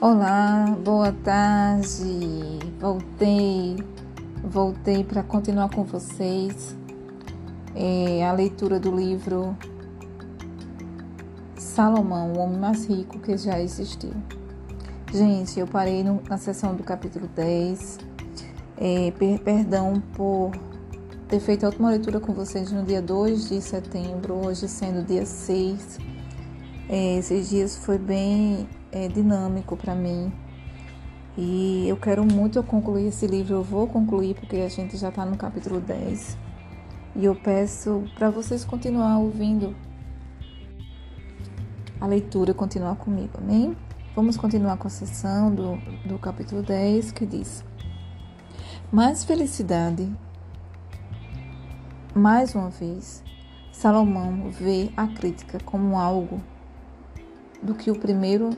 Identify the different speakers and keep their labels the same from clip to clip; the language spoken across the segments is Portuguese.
Speaker 1: Olá, boa tarde. Voltei, voltei para continuar com vocês é, a leitura do livro Salomão, o homem mais rico que já existiu. Gente, eu parei no, na sessão do capítulo 10. É, per, perdão por ter feito a última leitura com vocês no dia 2 de setembro, hoje sendo dia 6. É, esses dias foi bem é, dinâmico para mim. E eu quero muito concluir esse livro. Eu vou concluir porque a gente já está no capítulo 10. E eu peço para vocês continuar ouvindo a leitura, continuar comigo, amém? Vamos continuar com a sessão do, do capítulo 10 que diz: Mais felicidade. Mais uma vez, Salomão vê a crítica como algo do que o primeiro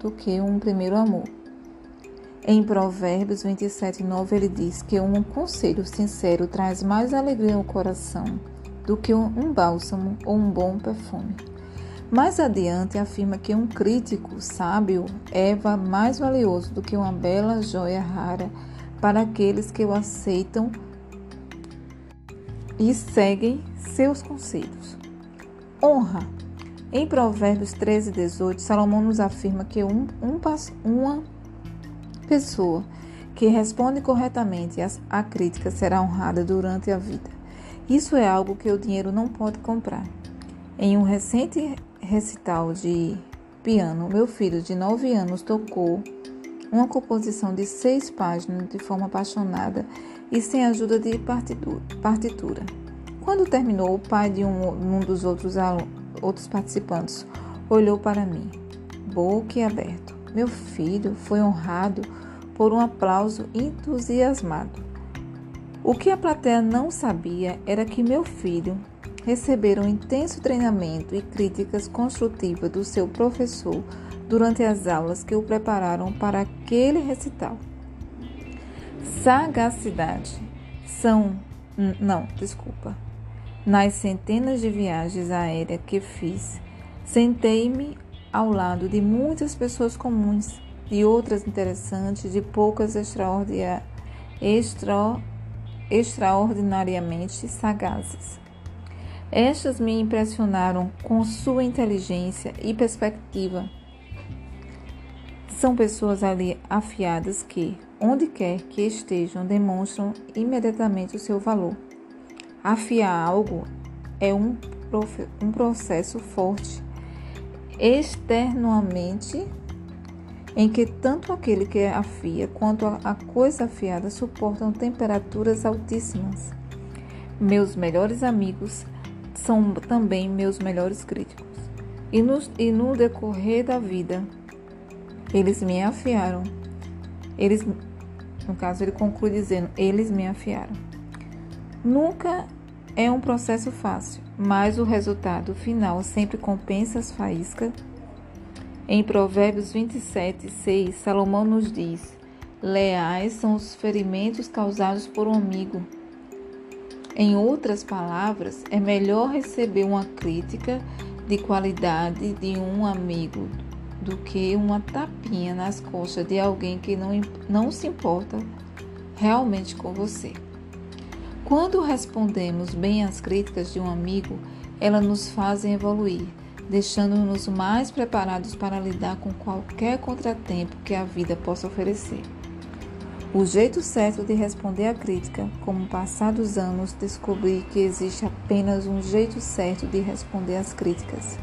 Speaker 1: do que um primeiro amor. Em Provérbios 27, 9, ele diz que um conselho sincero traz mais alegria ao coração do que um bálsamo ou um bom perfume. Mais adiante, afirma que um crítico sábio é mais valioso do que uma bela joia rara para aqueles que o aceitam e seguem seus conselhos. Honra em Provérbios 13, 18, Salomão nos afirma que um, um, uma pessoa que responde corretamente à crítica será honrada durante a vida. Isso é algo que o dinheiro não pode comprar. Em um recente recital de piano, meu filho de 9 anos tocou uma composição de seis páginas de forma apaixonada e sem ajuda de partitura. Quando terminou, o pai de um, um dos outros alunos outros participantes, olhou para mim, boca aberto. Meu filho foi honrado por um aplauso entusiasmado. O que a plateia não sabia era que meu filho recebera um intenso treinamento e críticas construtivas do seu professor durante as aulas que o prepararam para aquele recital. Sagacidade são. Não, desculpa. Nas centenas de viagens aéreas que fiz, sentei-me ao lado de muitas pessoas comuns, de outras interessantes, de poucas extra... extraordinariamente sagazes. Estas me impressionaram com sua inteligência e perspectiva. São pessoas ali afiadas que, onde quer que estejam, demonstram imediatamente o seu valor. Afiar algo é um, um processo forte, externamente, em que tanto aquele que afia quanto a coisa afiada suportam temperaturas altíssimas. Meus melhores amigos são também meus melhores críticos. E no, e no decorrer da vida, eles me afiaram. Eles, no caso, ele conclui dizendo: eles me afiaram. Nunca é um processo fácil, mas o resultado final sempre compensa as faíscas. Em Provérbios 27, 6, Salomão nos diz: Leais são os ferimentos causados por um amigo. Em outras palavras, é melhor receber uma crítica de qualidade de um amigo do que uma tapinha nas costas de alguém que não, não se importa realmente com você. Quando respondemos bem às críticas de um amigo, elas nos fazem evoluir, deixando-nos mais preparados para lidar com qualquer contratempo que a vida possa oferecer. O jeito certo de responder à crítica, como passados anos descobri que existe apenas um jeito certo de responder às críticas.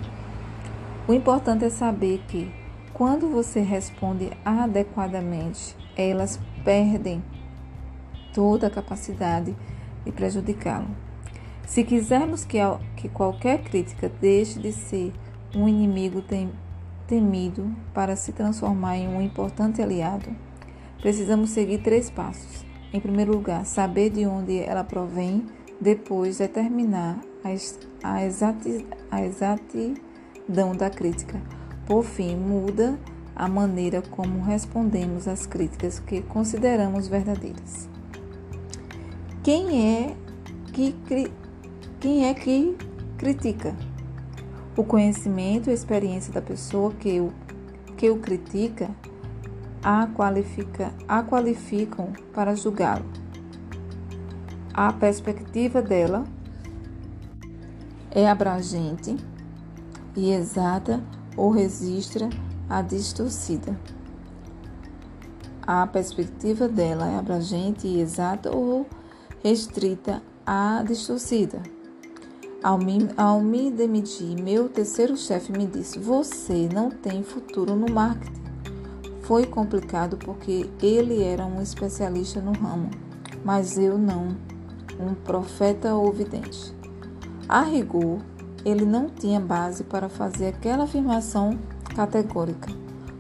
Speaker 1: O importante é saber que, quando você responde adequadamente, elas perdem toda a capacidade e prejudicá-lo. Se quisermos que, que qualquer crítica deixe de ser um inimigo tem, temido para se transformar em um importante aliado, precisamos seguir três passos. Em primeiro lugar, saber de onde ela provém, depois determinar a, exati, a exatidão da crítica. Por fim, muda a maneira como respondemos às críticas que consideramos verdadeiras. Quem é que, quem é que critica? O conhecimento e a experiência da pessoa que o, que o critica a, qualifica, a qualificam para julgá-lo. A perspectiva dela é abrangente e exata ou registra a distorcida. A perspectiva dela é abrangente e exata ou restrita à distorcida. Ao me, ao me demitir, meu terceiro chefe me disse: Você não tem futuro no marketing. Foi complicado porque ele era um especialista no ramo, mas eu não, um profeta ou vidente. A rigor, ele não tinha base para fazer aquela afirmação categórica.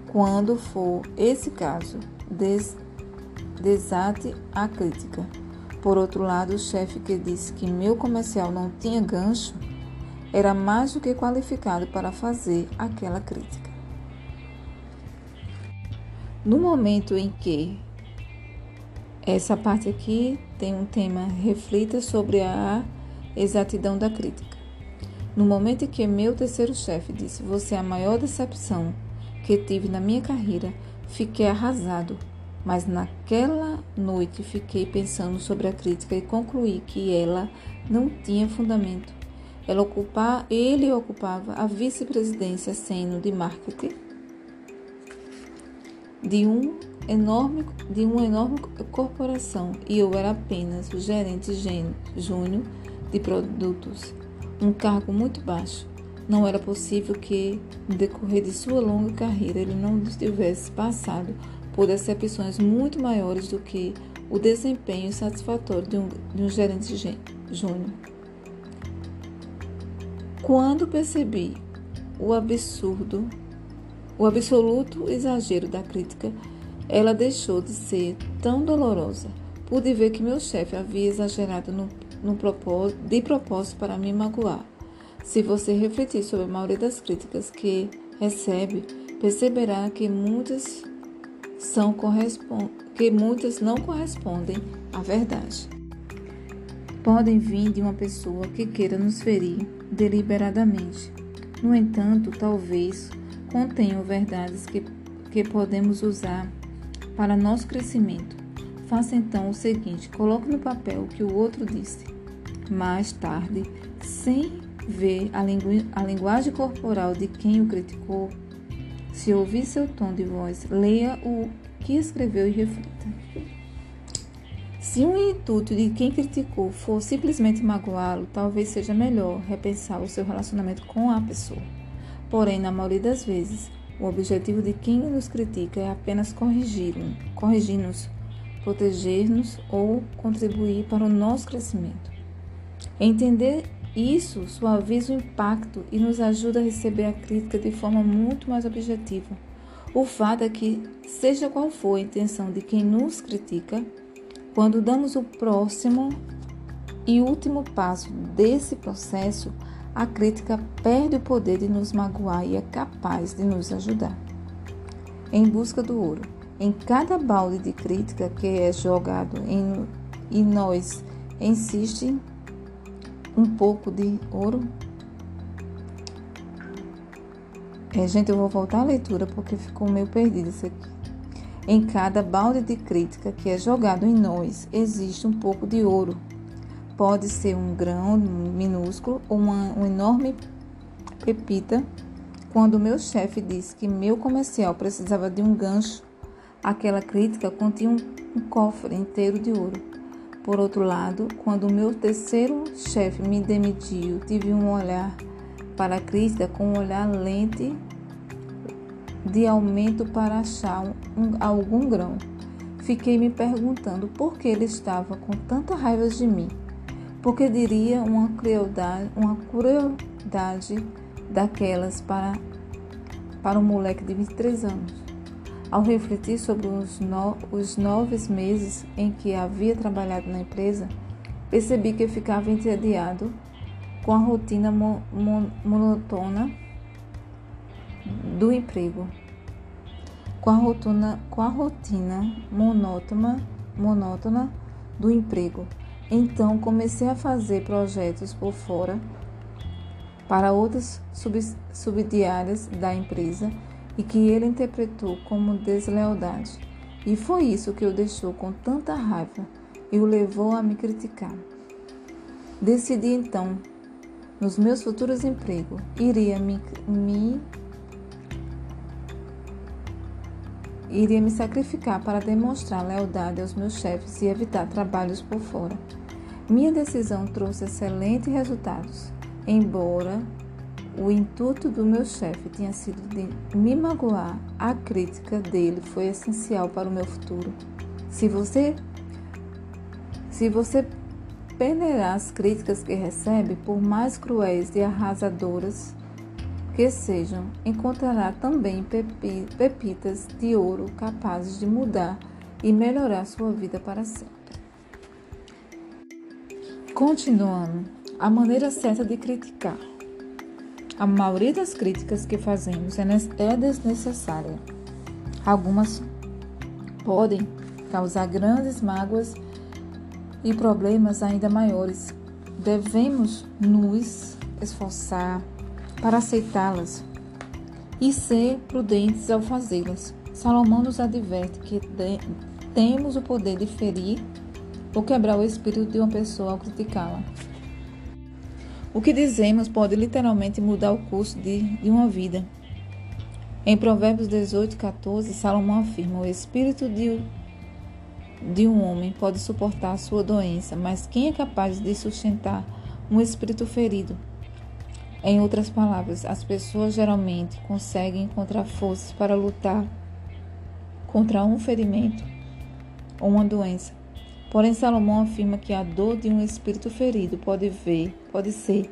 Speaker 1: Quando for esse caso, des, desate a crítica. Por outro lado, o chefe que disse que meu comercial não tinha gancho era mais do que qualificado para fazer aquela crítica. No momento em que essa parte aqui tem um tema reflita sobre a exatidão da crítica. No momento em que meu terceiro chefe disse: "Você é a maior decepção que tive na minha carreira", fiquei arrasado mas naquela noite fiquei pensando sobre a crítica e concluí que ela não tinha fundamento. Ela ocupar, ele ocupava a vice-presidência sênior de marketing de um enorme de uma enorme corporação e eu era apenas o gerente júnior de produtos, um cargo muito baixo. Não era possível que, no decorrer de sua longa carreira, ele não tivesse passado por decepções muito maiores do que o desempenho satisfatório de um, de um gerente júnior. Quando percebi o absurdo, o absoluto exagero da crítica, ela deixou de ser tão dolorosa. Pude ver que meu chefe havia exagerado no, no propósito, de propósito para me magoar. Se você refletir sobre a maioria das críticas que recebe, perceberá que muitas são que muitas não correspondem à verdade. Podem vir de uma pessoa que queira nos ferir deliberadamente. No entanto, talvez contenham verdades que, que podemos usar para nosso crescimento. Faça então o seguinte: coloque no papel o que o outro disse. Mais tarde, sem ver a, lingu a linguagem corporal de quem o criticou, se ouvir seu tom de voz, leia o que escreveu e reflita. Se o intuito de quem criticou for simplesmente magoá-lo, talvez seja melhor repensar o seu relacionamento com a pessoa. Porém, na maioria das vezes, o objetivo de quem nos critica é apenas corrigir-nos, corrigir proteger-nos ou contribuir para o nosso crescimento. Entender isso suaviza o impacto e nos ajuda a receber a crítica de forma muito mais objetiva. O fato é que, seja qual for a intenção de quem nos critica, quando damos o próximo e último passo desse processo, a crítica perde o poder de nos magoar e é capaz de nos ajudar. Em busca do ouro. Em cada balde de crítica que é jogado em, e nós insiste um pouco de ouro? É, gente, eu vou voltar à leitura porque ficou meio perdido isso aqui. Em cada balde de crítica que é jogado em nós, existe um pouco de ouro. Pode ser um grão minúsculo ou uma, uma enorme pepita. Quando meu chefe disse que meu comercial precisava de um gancho, aquela crítica continha um, um cofre inteiro de ouro. Por outro lado, quando meu terceiro chefe me demitiu, tive um olhar para a crítica com um olhar lente de aumento para achar um, algum grão. Fiquei me perguntando por que ele estava com tanta raiva de mim. Porque diria uma crueldade, uma crueldade daquelas para, para um moleque de 23 anos. Ao refletir sobre os, no, os nove meses em que havia trabalhado na empresa, percebi que ficava entediado com a rotina mo, mo, monotona do emprego, com a rotina, com a rotina monótona, monótona do emprego. Então comecei a fazer projetos por fora para outras sub, subdiárias da empresa e que ele interpretou como deslealdade. E foi isso que o deixou com tanta raiva e o levou a me criticar. Decidi então, nos meus futuros empregos, iria me, me iria me sacrificar para demonstrar lealdade aos meus chefes e evitar trabalhos por fora. Minha decisão trouxe excelentes resultados, embora o intuito do meu chefe tinha sido de me magoar, a crítica dele foi essencial para o meu futuro. Se você se você peneirar as críticas que recebe, por mais cruéis e arrasadoras que sejam, encontrará também pepitas de ouro capazes de mudar e melhorar sua vida para sempre. Continuando, a maneira certa de criticar. A maioria das críticas que fazemos é, é desnecessária. Algumas podem causar grandes mágoas e problemas ainda maiores. Devemos nos esforçar para aceitá-las e ser prudentes ao fazê-las. Salomão nos adverte que temos o poder de ferir ou quebrar o espírito de uma pessoa ao criticá-la. O que dizemos pode literalmente mudar o curso de, de uma vida. Em Provérbios 18, 14, Salomão afirma: O espírito de, de um homem pode suportar a sua doença, mas quem é capaz de sustentar um espírito ferido? Em outras palavras, as pessoas geralmente conseguem encontrar forças para lutar contra um ferimento ou uma doença, Porém, Salomão afirma que a dor de um espírito ferido pode ver, pode ser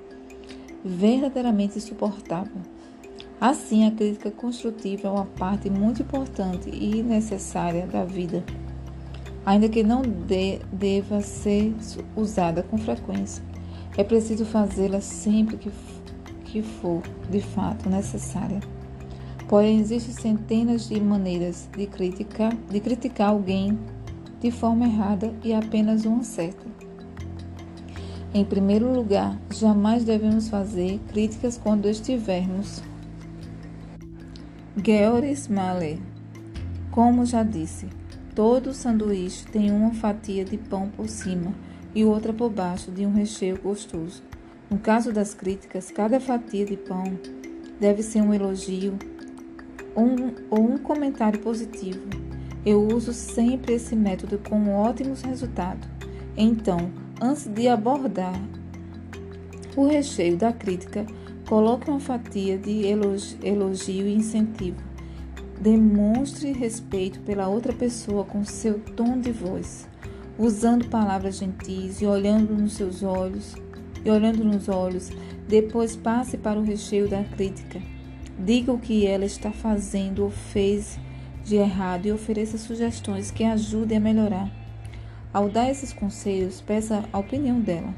Speaker 1: verdadeiramente insuportável. Assim, a crítica construtiva é uma parte muito importante e necessária da vida, ainda que não de, deva ser usada com frequência. É preciso fazê-la sempre que, que for de fato necessária. Porém, existem centenas de maneiras de criticar, de criticar alguém de forma errada e apenas uma certa. Em primeiro lugar, jamais devemos fazer críticas quando estivermos. Georg Mahler, como já disse, todo sanduíche tem uma fatia de pão por cima e outra por baixo de um recheio gostoso. No caso das críticas, cada fatia de pão deve ser um elogio um, ou um comentário positivo eu uso sempre esse método com ótimos resultados. Então, antes de abordar o recheio da crítica, coloque uma fatia de elogio e incentivo. Demonstre respeito pela outra pessoa com seu tom de voz, usando palavras gentis e olhando nos seus olhos, e olhando nos olhos. Depois passe para o recheio da crítica. Diga o que ela está fazendo ou fez de errado e ofereça sugestões que ajudem a melhorar. Ao dar esses conselhos, peça a opinião dela.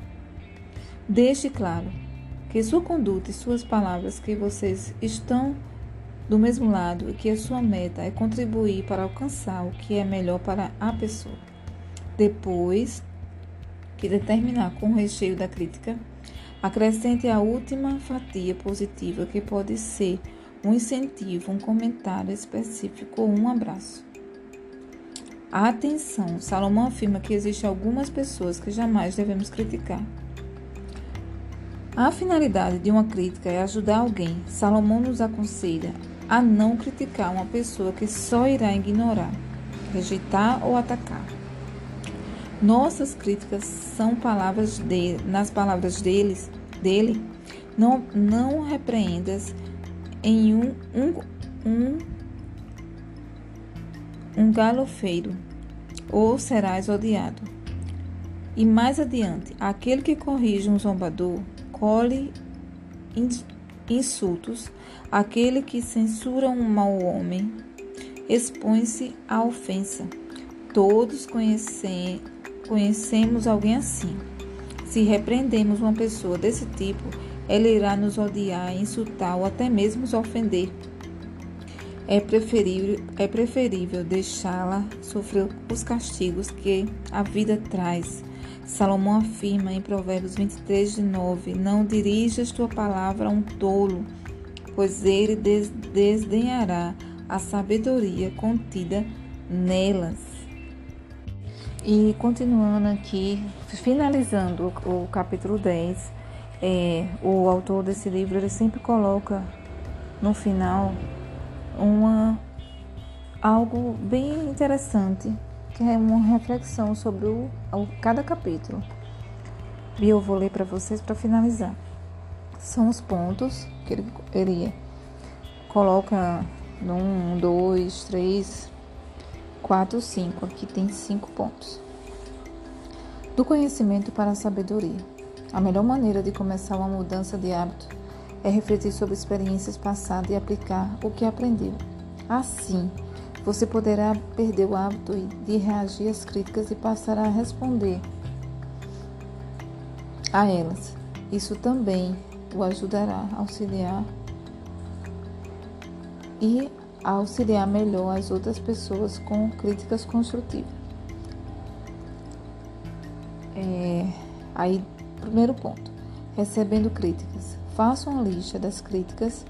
Speaker 1: Deixe claro que sua conduta e suas palavras que vocês estão do mesmo lado e que a sua meta é contribuir para alcançar o que é melhor para a pessoa. Depois que determinar com o recheio da crítica, acrescente a última fatia positiva que pode ser um incentivo, um comentário específico ou um abraço. Atenção, Salomão afirma que existem algumas pessoas que jamais devemos criticar. A finalidade de uma crítica é ajudar alguém. Salomão nos aconselha a não criticar uma pessoa que só irá ignorar, rejeitar ou atacar. Nossas críticas são palavras de, nas palavras deles, dele, não, não repreendas em um, um, um, um galofeiro, ou serás odiado. E mais adiante, aquele que corrige um zombador, colhe insultos, aquele que censura um mau homem, expõe-se à ofensa. Todos conhecem, conhecemos alguém assim. Se repreendemos uma pessoa desse tipo, ela irá nos odiar, insultar ou até mesmo nos ofender. É preferível, é preferível deixá-la sofrer os castigos que a vida traz. Salomão afirma em Provérbios 23, de 9: Não dirijas tua palavra a um tolo, pois ele desdenhará a sabedoria contida nelas. E continuando aqui, finalizando o, o capítulo 10, é, o autor desse livro ele sempre coloca no final uma algo bem interessante, que é uma reflexão sobre o, o cada capítulo. E eu vou ler para vocês para finalizar. São os pontos que ele, ele coloca 1, 2, 3, 4, 5. Aqui tem cinco pontos. Do conhecimento para a sabedoria. A melhor maneira de começar uma mudança de hábito é refletir sobre experiências passadas e aplicar o que aprendeu. Assim, você poderá perder o hábito de reagir às críticas e passar a responder a elas. Isso também o ajudará a auxiliar e a auxiliar melhor as outras pessoas com críticas construtivas. É, aí, primeiro ponto: recebendo críticas. Faça uma lista das críticas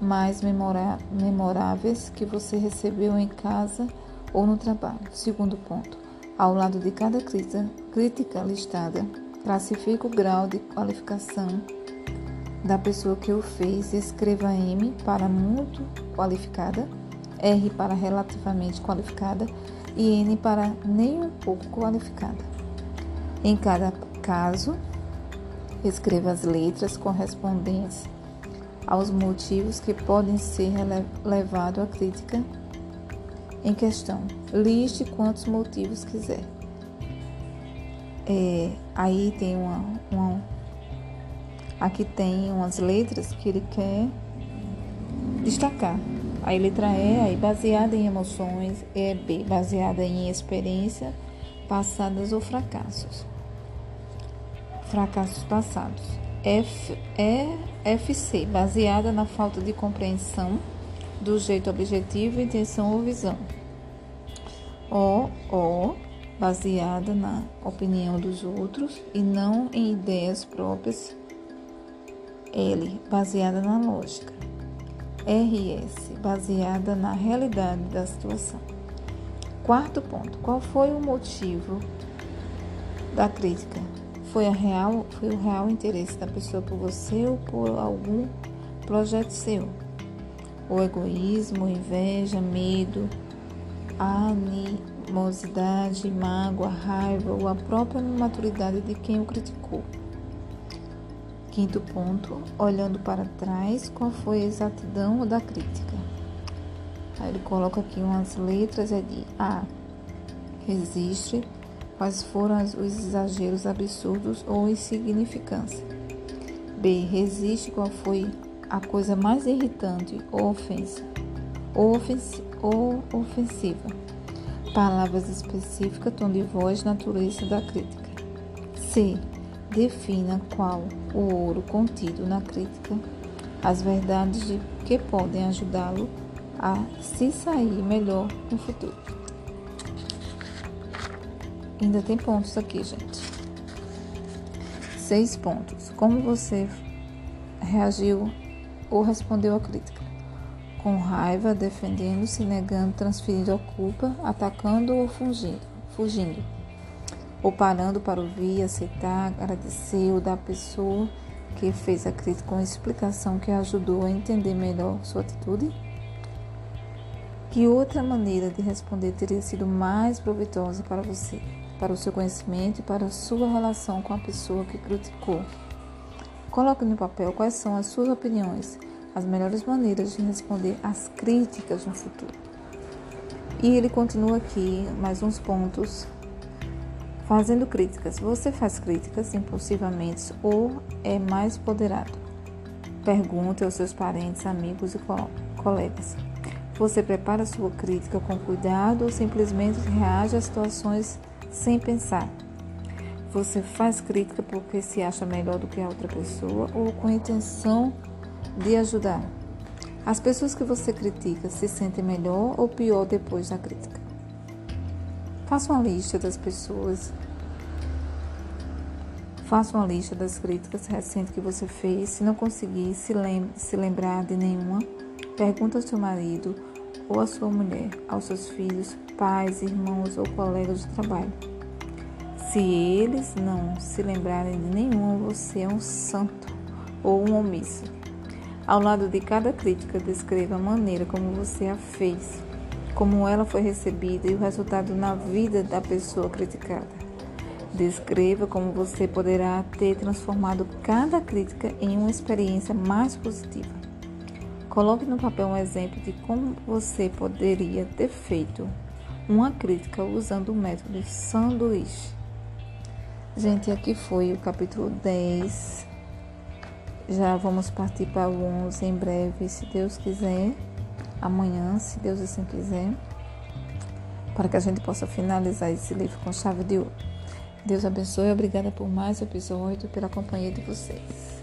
Speaker 1: mais memoráveis que você recebeu em casa ou no trabalho. Segundo ponto: ao lado de cada crítica, listada, classifique o grau de qualificação da pessoa que o fez. Escreva M para muito qualificada, R para relativamente qualificada e N para nem um pouco qualificada. Em cada caso, escreva as letras correspondentes aos motivos que podem ser levados à crítica em questão. Liste quantos motivos quiser. É, aí tem uma, uma, Aqui tem umas letras que ele quer destacar. A letra E, aí, baseada em emoções, é B, baseada em experiência passadas ou fracassos. Fracassos passados. F, é FC, baseada na falta de compreensão do jeito objetivo, intenção ou visão. O, O, baseada na opinião dos outros e não em ideias próprias. L, baseada na lógica. RS, baseada na realidade da situação. Quarto ponto: qual foi o motivo da crítica? Foi, real, foi o real interesse da pessoa por você ou por algum projeto seu? O egoísmo, inveja, medo, animosidade, mágoa, raiva ou a própria imaturidade de quem o criticou? Quinto ponto, olhando para trás, qual foi a exatidão da crítica? Aí ele coloca aqui umas letras, é de A, resiste, quais foram os exageros absurdos ou insignificância. B, resiste, qual foi a coisa mais irritante ou ofensa, ou, ou ofensiva. Palavras específicas, tom de voz, natureza da crítica. C, defina qual o ouro contido na crítica, as verdades de que podem ajudá-lo a se sair melhor no futuro. Ainda tem pontos aqui, gente. Seis pontos. Como você reagiu ou respondeu à crítica? Com raiva, defendendo-se, negando, transferindo a culpa, atacando ou fugindo. fugindo ou parando para ouvir, aceitar, agradecer ou da pessoa que fez a crítica com explicação que ajudou a entender melhor sua atitude? Que outra maneira de responder teria sido mais proveitosa para você, para o seu conhecimento e para a sua relação com a pessoa que criticou? Coloque no papel quais são as suas opiniões, as melhores maneiras de responder às críticas no futuro. E ele continua aqui mais uns pontos Fazendo críticas. Você faz críticas impulsivamente ou é mais poderado? Pergunte aos seus parentes, amigos e colegas. Você prepara sua crítica com cuidado ou simplesmente reage às situações sem pensar? Você faz crítica porque se acha melhor do que a outra pessoa ou com a intenção de ajudar? As pessoas que você critica se sentem melhor ou pior depois da crítica? Faça uma lista das pessoas. Faça uma lista das críticas recentes que você fez. Se não conseguir se, lem se lembrar de nenhuma, pergunta ao seu marido ou à sua mulher, aos seus filhos, pais, irmãos ou colegas de trabalho. Se eles não se lembrarem de nenhuma, você é um santo ou um omisso. Ao lado de cada crítica, descreva a maneira como você a fez, como ela foi recebida e o resultado na vida da pessoa criticada. Descreva como você poderá ter transformado cada crítica em uma experiência mais positiva. Coloque no papel um exemplo de como você poderia ter feito uma crítica usando o método sanduíche. Gente, aqui foi o capítulo 10. Já vamos partir para o 11 em breve, se Deus quiser. Amanhã, se Deus assim quiser. Para que a gente possa finalizar esse livro com chave de ouro. Deus abençoe. Obrigada por mais episódio, pela companhia de vocês.